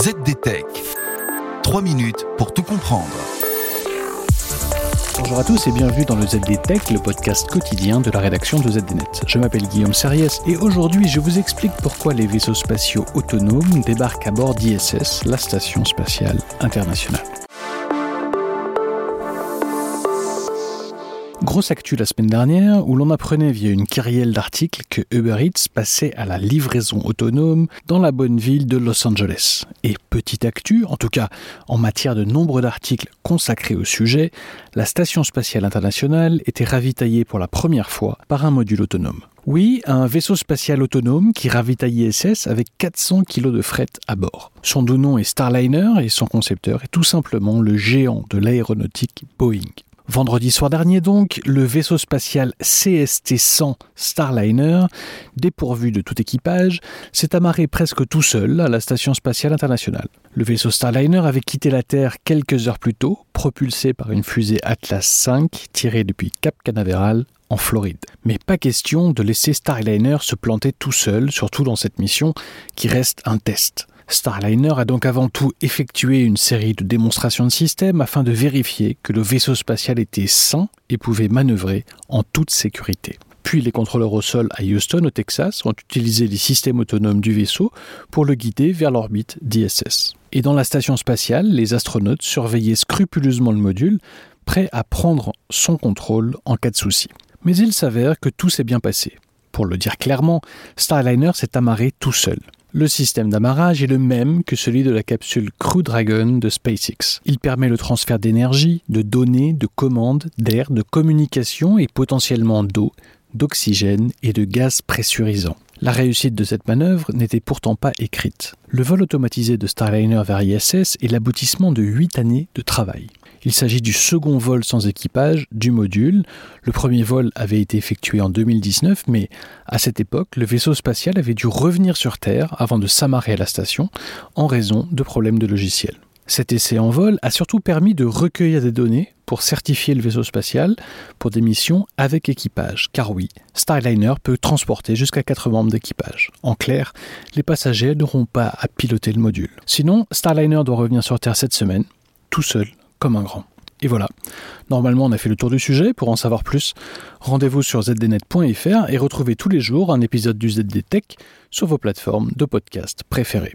ZDTech. 3 minutes pour tout comprendre. Bonjour à tous et bienvenue dans le ZDTech, le podcast quotidien de la rédaction de ZDNet. Je m'appelle Guillaume Sariès et aujourd'hui je vous explique pourquoi les vaisseaux spatiaux autonomes débarquent à bord d'ISS, la Station spatiale internationale. Grosse actu la semaine dernière où l'on apprenait via une kyrielle d'articles que Uber Eats passait à la livraison autonome dans la bonne ville de Los Angeles. Et petite actu, en tout cas en matière de nombre d'articles consacrés au sujet, la Station spatiale internationale était ravitaillée pour la première fois par un module autonome. Oui, un vaisseau spatial autonome qui ravitaille ISS avec 400 kg de fret à bord. Son doux nom est Starliner et son concepteur est tout simplement le géant de l'aéronautique Boeing. Vendredi soir dernier donc, le vaisseau spatial CST-100 Starliner, dépourvu de tout équipage, s'est amarré presque tout seul à la Station spatiale internationale. Le vaisseau Starliner avait quitté la Terre quelques heures plus tôt, propulsé par une fusée Atlas V tirée depuis Cap Canaveral en Floride. Mais pas question de laisser Starliner se planter tout seul, surtout dans cette mission qui reste un test. Starliner a donc avant tout effectué une série de démonstrations de système afin de vérifier que le vaisseau spatial était sain et pouvait manœuvrer en toute sécurité. Puis les contrôleurs au sol à Houston, au Texas, ont utilisé les systèmes autonomes du vaisseau pour le guider vers l'orbite d'ISS. Et dans la station spatiale, les astronautes surveillaient scrupuleusement le module, prêt à prendre son contrôle en cas de souci. Mais il s'avère que tout s'est bien passé. Pour le dire clairement, Starliner s'est amarré tout seul. Le système d'amarrage est le même que celui de la capsule Crew Dragon de SpaceX. Il permet le transfert d'énergie, de données, de commandes, d'air, de communication et potentiellement d'eau, d'oxygène et de gaz pressurisant. La réussite de cette manœuvre n'était pourtant pas écrite. Le vol automatisé de Starliner vers ISS est l'aboutissement de 8 années de travail. Il s'agit du second vol sans équipage du module. Le premier vol avait été effectué en 2019, mais à cette époque, le vaisseau spatial avait dû revenir sur Terre avant de s'amarrer à la station en raison de problèmes de logiciel. Cet essai en vol a surtout permis de recueillir des données pour certifier le vaisseau spatial pour des missions avec équipage. Car oui, Starliner peut transporter jusqu'à 4 membres d'équipage. En clair, les passagers n'auront pas à piloter le module. Sinon, Starliner doit revenir sur Terre cette semaine, tout seul, comme un grand. Et voilà. Normalement, on a fait le tour du sujet. Pour en savoir plus, rendez-vous sur zdnet.fr et retrouvez tous les jours un épisode du ZDTech sur vos plateformes de podcast préférées.